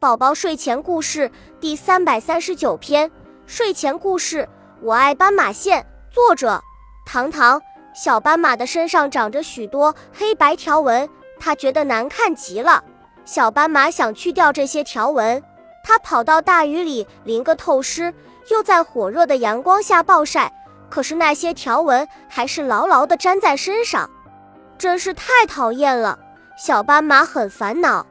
宝宝睡前故事第三百三十九篇：睡前故事。我爱斑马线。作者：糖糖。小斑马的身上长着许多黑白条纹，它觉得难看极了。小斑马想去掉这些条纹，它跑到大雨里淋个透湿，又在火热的阳光下暴晒，可是那些条纹还是牢牢地粘在身上，真是太讨厌了。小斑马很烦恼。